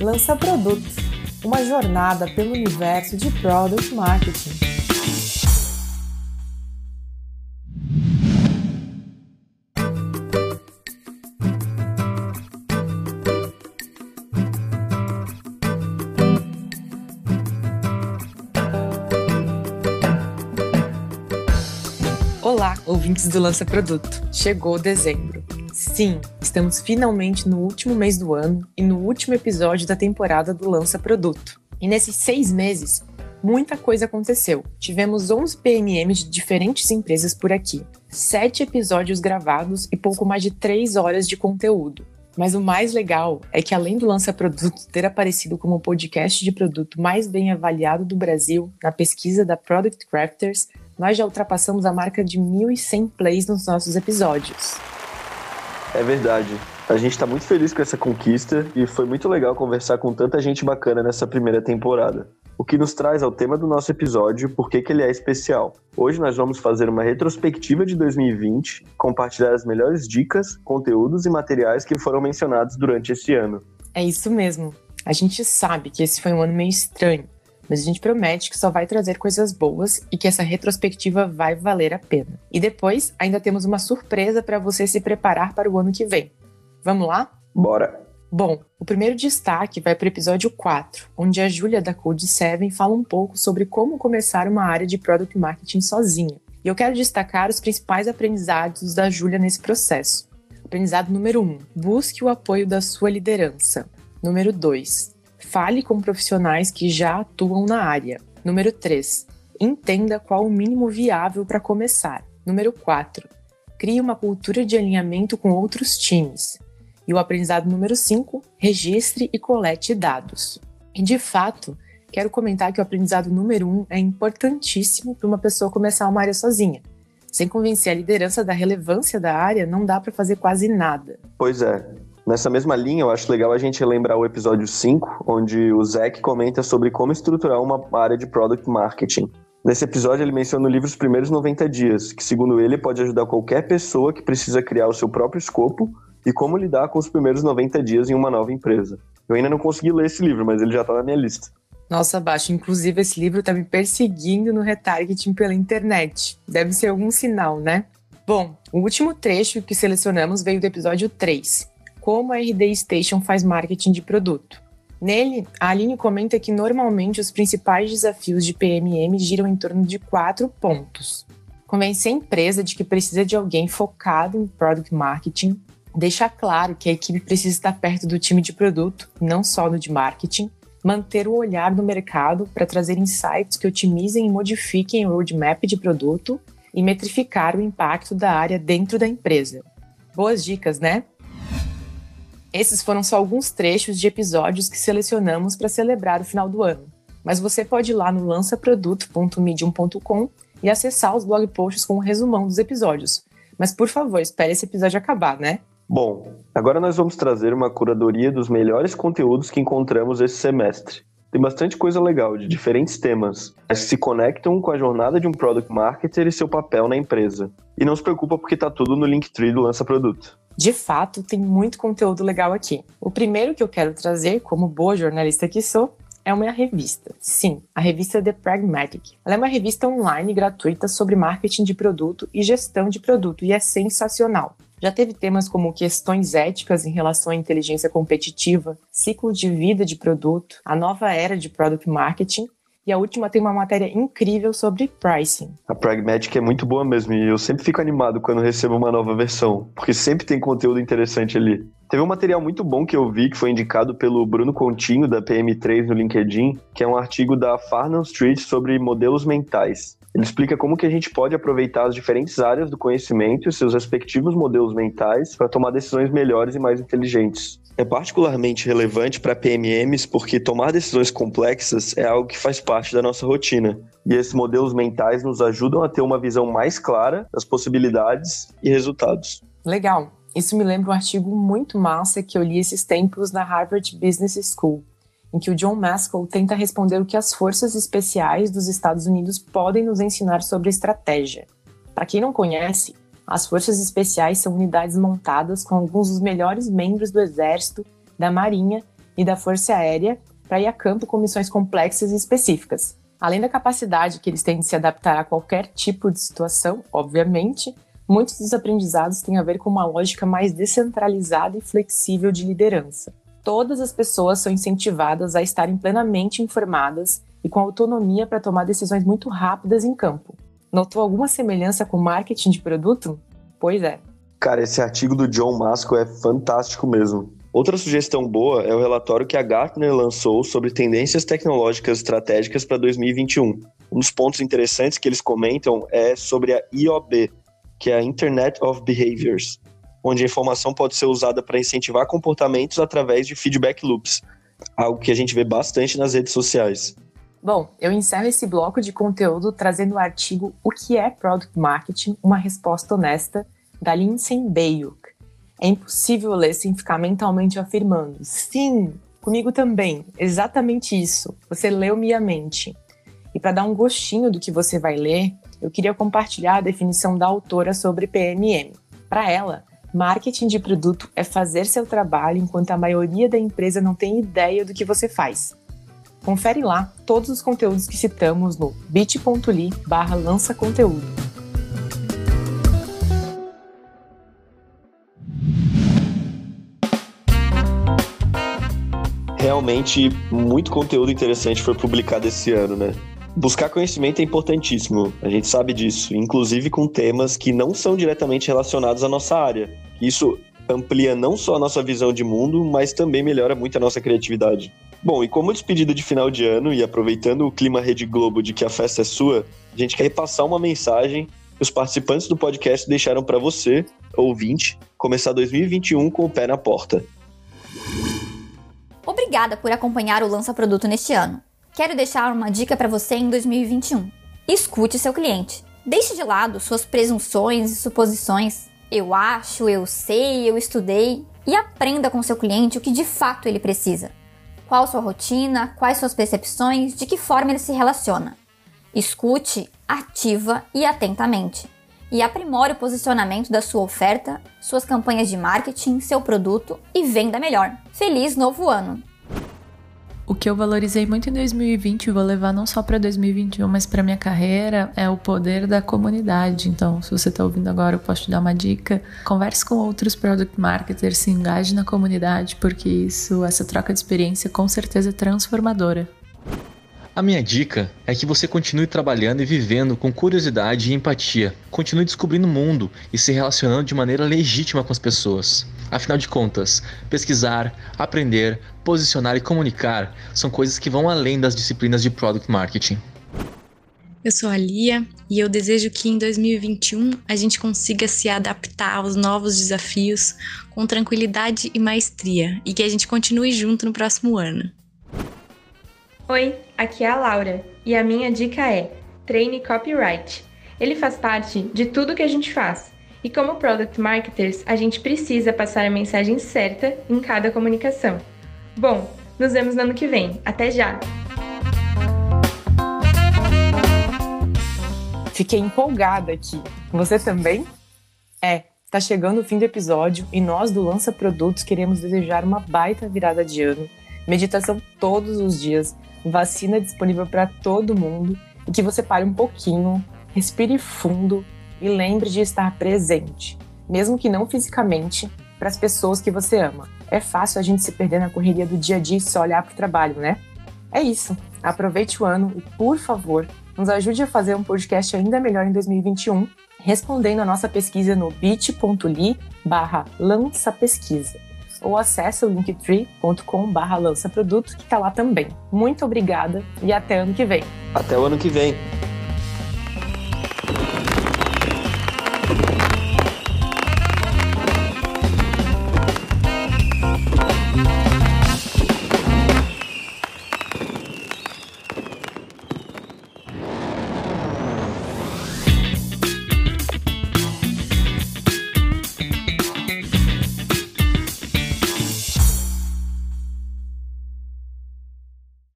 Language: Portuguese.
Lança Produto, uma jornada pelo universo de Product Marketing. Olá, ouvintes do Lança Produto. Chegou dezembro. Sim, estamos finalmente no último mês do ano e no último episódio da temporada do Lança Produto. E nesses seis meses, muita coisa aconteceu. Tivemos 11 PMMs de diferentes empresas por aqui, sete episódios gravados e pouco mais de três horas de conteúdo. Mas o mais legal é que, além do Lança Produto ter aparecido como o podcast de produto mais bem avaliado do Brasil na pesquisa da Product Crafters, nós já ultrapassamos a marca de 1.100 plays nos nossos episódios. É verdade. A gente está muito feliz com essa conquista e foi muito legal conversar com tanta gente bacana nessa primeira temporada. O que nos traz ao tema do nosso episódio, por que ele é especial. Hoje nós vamos fazer uma retrospectiva de 2020, compartilhar as melhores dicas, conteúdos e materiais que foram mencionados durante esse ano. É isso mesmo. A gente sabe que esse foi um ano meio estranho, mas a gente promete que só vai trazer coisas boas e que essa retrospectiva vai valer a pena. E depois, ainda temos uma surpresa para você se preparar para o ano que vem. Vamos lá? Bora! Bom, o primeiro destaque vai para o episódio 4, onde a Júlia da Code 7 fala um pouco sobre como começar uma área de Product Marketing sozinha. E eu quero destacar os principais aprendizados da Júlia nesse processo. Aprendizado número 1: um, busque o apoio da sua liderança. Número 2: Fale com profissionais que já atuam na área. Número 3. Entenda qual o mínimo viável para começar. Número 4. Crie uma cultura de alinhamento com outros times. E o aprendizado número 5. Registre e colete dados. E de fato, quero comentar que o aprendizado número 1 um é importantíssimo para uma pessoa começar uma área sozinha. Sem convencer a liderança da relevância da área, não dá para fazer quase nada. Pois é, Nessa mesma linha, eu acho legal a gente lembrar o episódio 5, onde o Zack comenta sobre como estruturar uma área de product marketing. Nesse episódio, ele menciona o livro Os Primeiros 90 Dias, que, segundo ele, pode ajudar qualquer pessoa que precisa criar o seu próprio escopo e como lidar com os primeiros 90 dias em uma nova empresa. Eu ainda não consegui ler esse livro, mas ele já está na minha lista. Nossa, Baixo, inclusive esse livro está me perseguindo no retargeting pela internet. Deve ser algum sinal, né? Bom, o último trecho que selecionamos veio do episódio 3, como a RD Station faz marketing de produto. Nele, a Aline comenta que normalmente os principais desafios de PMM giram em torno de quatro pontos. Convencer a empresa de que precisa de alguém focado em product marketing, deixar claro que a equipe precisa estar perto do time de produto, não só no de marketing, manter o olhar no mercado para trazer insights que otimizem e modifiquem o roadmap de produto e metrificar o impacto da área dentro da empresa. Boas dicas, né? Esses foram só alguns trechos de episódios que selecionamos para celebrar o final do ano. Mas você pode ir lá no lançaproduto.medium.com e acessar os blog posts com o um resumão dos episódios. Mas por favor, espere esse episódio acabar, né? Bom, agora nós vamos trazer uma curadoria dos melhores conteúdos que encontramos esse semestre. Tem bastante coisa legal de diferentes temas, mas que se conectam com a jornada de um product marketer e seu papel na empresa. E não se preocupa porque tá tudo no Linktree do Lança Produto. De fato, tem muito conteúdo legal aqui. O primeiro que eu quero trazer, como boa jornalista que sou, é uma revista. Sim, a revista The Pragmatic. Ela é uma revista online gratuita sobre marketing de produto e gestão de produto e é sensacional. Já teve temas como questões éticas em relação à inteligência competitiva, ciclo de vida de produto, a nova era de product marketing e a última tem uma matéria incrível sobre pricing. A Pragmatic é muito boa mesmo e eu sempre fico animado quando recebo uma nova versão, porque sempre tem conteúdo interessante ali. Teve um material muito bom que eu vi que foi indicado pelo Bruno Continho da PM3 no LinkedIn, que é um artigo da Farnham Street sobre modelos mentais. Ele explica como que a gente pode aproveitar as diferentes áreas do conhecimento e seus respectivos modelos mentais para tomar decisões melhores e mais inteligentes é particularmente relevante para PMMs porque tomar decisões complexas é algo que faz parte da nossa rotina. E esses modelos mentais nos ajudam a ter uma visão mais clara das possibilidades e resultados. Legal. Isso me lembra um artigo muito massa que eu li esses tempos na Harvard Business School, em que o John Maskell tenta responder o que as forças especiais dos Estados Unidos podem nos ensinar sobre estratégia. Para quem não conhece, as Forças Especiais são unidades montadas com alguns dos melhores membros do Exército, da Marinha e da Força Aérea para ir a campo com missões complexas e específicas. Além da capacidade que eles têm de se adaptar a qualquer tipo de situação, obviamente, muitos dos aprendizados têm a ver com uma lógica mais descentralizada e flexível de liderança. Todas as pessoas são incentivadas a estarem plenamente informadas e com autonomia para tomar decisões muito rápidas em campo. Notou alguma semelhança com marketing de produto? Pois é. Cara, esse artigo do John Masco é fantástico mesmo. Outra sugestão boa é o relatório que a Gartner lançou sobre tendências tecnológicas estratégicas para 2021. Um dos pontos interessantes que eles comentam é sobre a IOB, que é a Internet of Behaviors, onde a informação pode ser usada para incentivar comportamentos através de feedback loops, algo que a gente vê bastante nas redes sociais. Bom, eu encerro esse bloco de conteúdo trazendo o artigo O que é Product Marketing? Uma resposta honesta, da Lindsay Bayuk. É impossível ler sem ficar mentalmente afirmando: sim, comigo também, exatamente isso. Você leu minha mente. E para dar um gostinho do que você vai ler, eu queria compartilhar a definição da autora sobre PMM. Para ela, marketing de produto é fazer seu trabalho enquanto a maioria da empresa não tem ideia do que você faz. Confere lá todos os conteúdos que citamos no bit.ly barra lança conteúdo. Realmente, muito conteúdo interessante foi publicado esse ano, né? Buscar conhecimento é importantíssimo, a gente sabe disso, inclusive com temas que não são diretamente relacionados à nossa área. Isso amplia não só a nossa visão de mundo, mas também melhora muito a nossa criatividade. Bom, e como despedida de final de ano e aproveitando o clima Rede Globo de que a festa é sua, a gente quer repassar uma mensagem que os participantes do podcast deixaram para você, ouvinte, começar 2021 com o pé na porta. Obrigada por acompanhar o Lança Produto neste ano. Quero deixar uma dica para você em 2021. Escute seu cliente. Deixe de lado suas presunções e suposições. Eu acho, eu sei, eu estudei e aprenda com seu cliente o que de fato ele precisa qual sua rotina, quais suas percepções, de que forma ele se relaciona. Escute ativa e atentamente. E aprimore o posicionamento da sua oferta, suas campanhas de marketing, seu produto e venda melhor. Feliz novo ano! O que eu valorizei muito em 2020 e vou levar não só para 2021, mas para minha carreira é o poder da comunidade. Então, se você está ouvindo agora, eu posso te dar uma dica. Converse com outros product marketers, se engaje na comunidade, porque isso, essa troca de experiência com certeza é transformadora. A minha dica é que você continue trabalhando e vivendo com curiosidade e empatia. Continue descobrindo o mundo e se relacionando de maneira legítima com as pessoas. Afinal de contas, pesquisar, aprender, posicionar e comunicar são coisas que vão além das disciplinas de product marketing. Eu sou a Lia e eu desejo que em 2021 a gente consiga se adaptar aos novos desafios com tranquilidade e maestria e que a gente continue junto no próximo ano. Oi, aqui é a Laura e a minha dica é: treine copyright. Ele faz parte de tudo que a gente faz. E como product marketers, a gente precisa passar a mensagem certa em cada comunicação. Bom, nos vemos no ano que vem. Até já! Fiquei empolgada aqui. Você também? É, tá chegando o fim do episódio e nós do Lança Produtos queremos desejar uma baita virada de ano, meditação todos os dias vacina disponível para todo mundo e que você pare um pouquinho, respire fundo e lembre de estar presente, mesmo que não fisicamente, para as pessoas que você ama. É fácil a gente se perder na correria do dia a dia e só olhar para o trabalho, né? É isso. Aproveite o ano e, por favor, nos ajude a fazer um podcast ainda melhor em 2021, respondendo a nossa pesquisa no bit.ly barra lança pesquisa ou acesse o linktree.com barra lança produto que está lá também. Muito obrigada e até ano que vem. Até o ano que vem.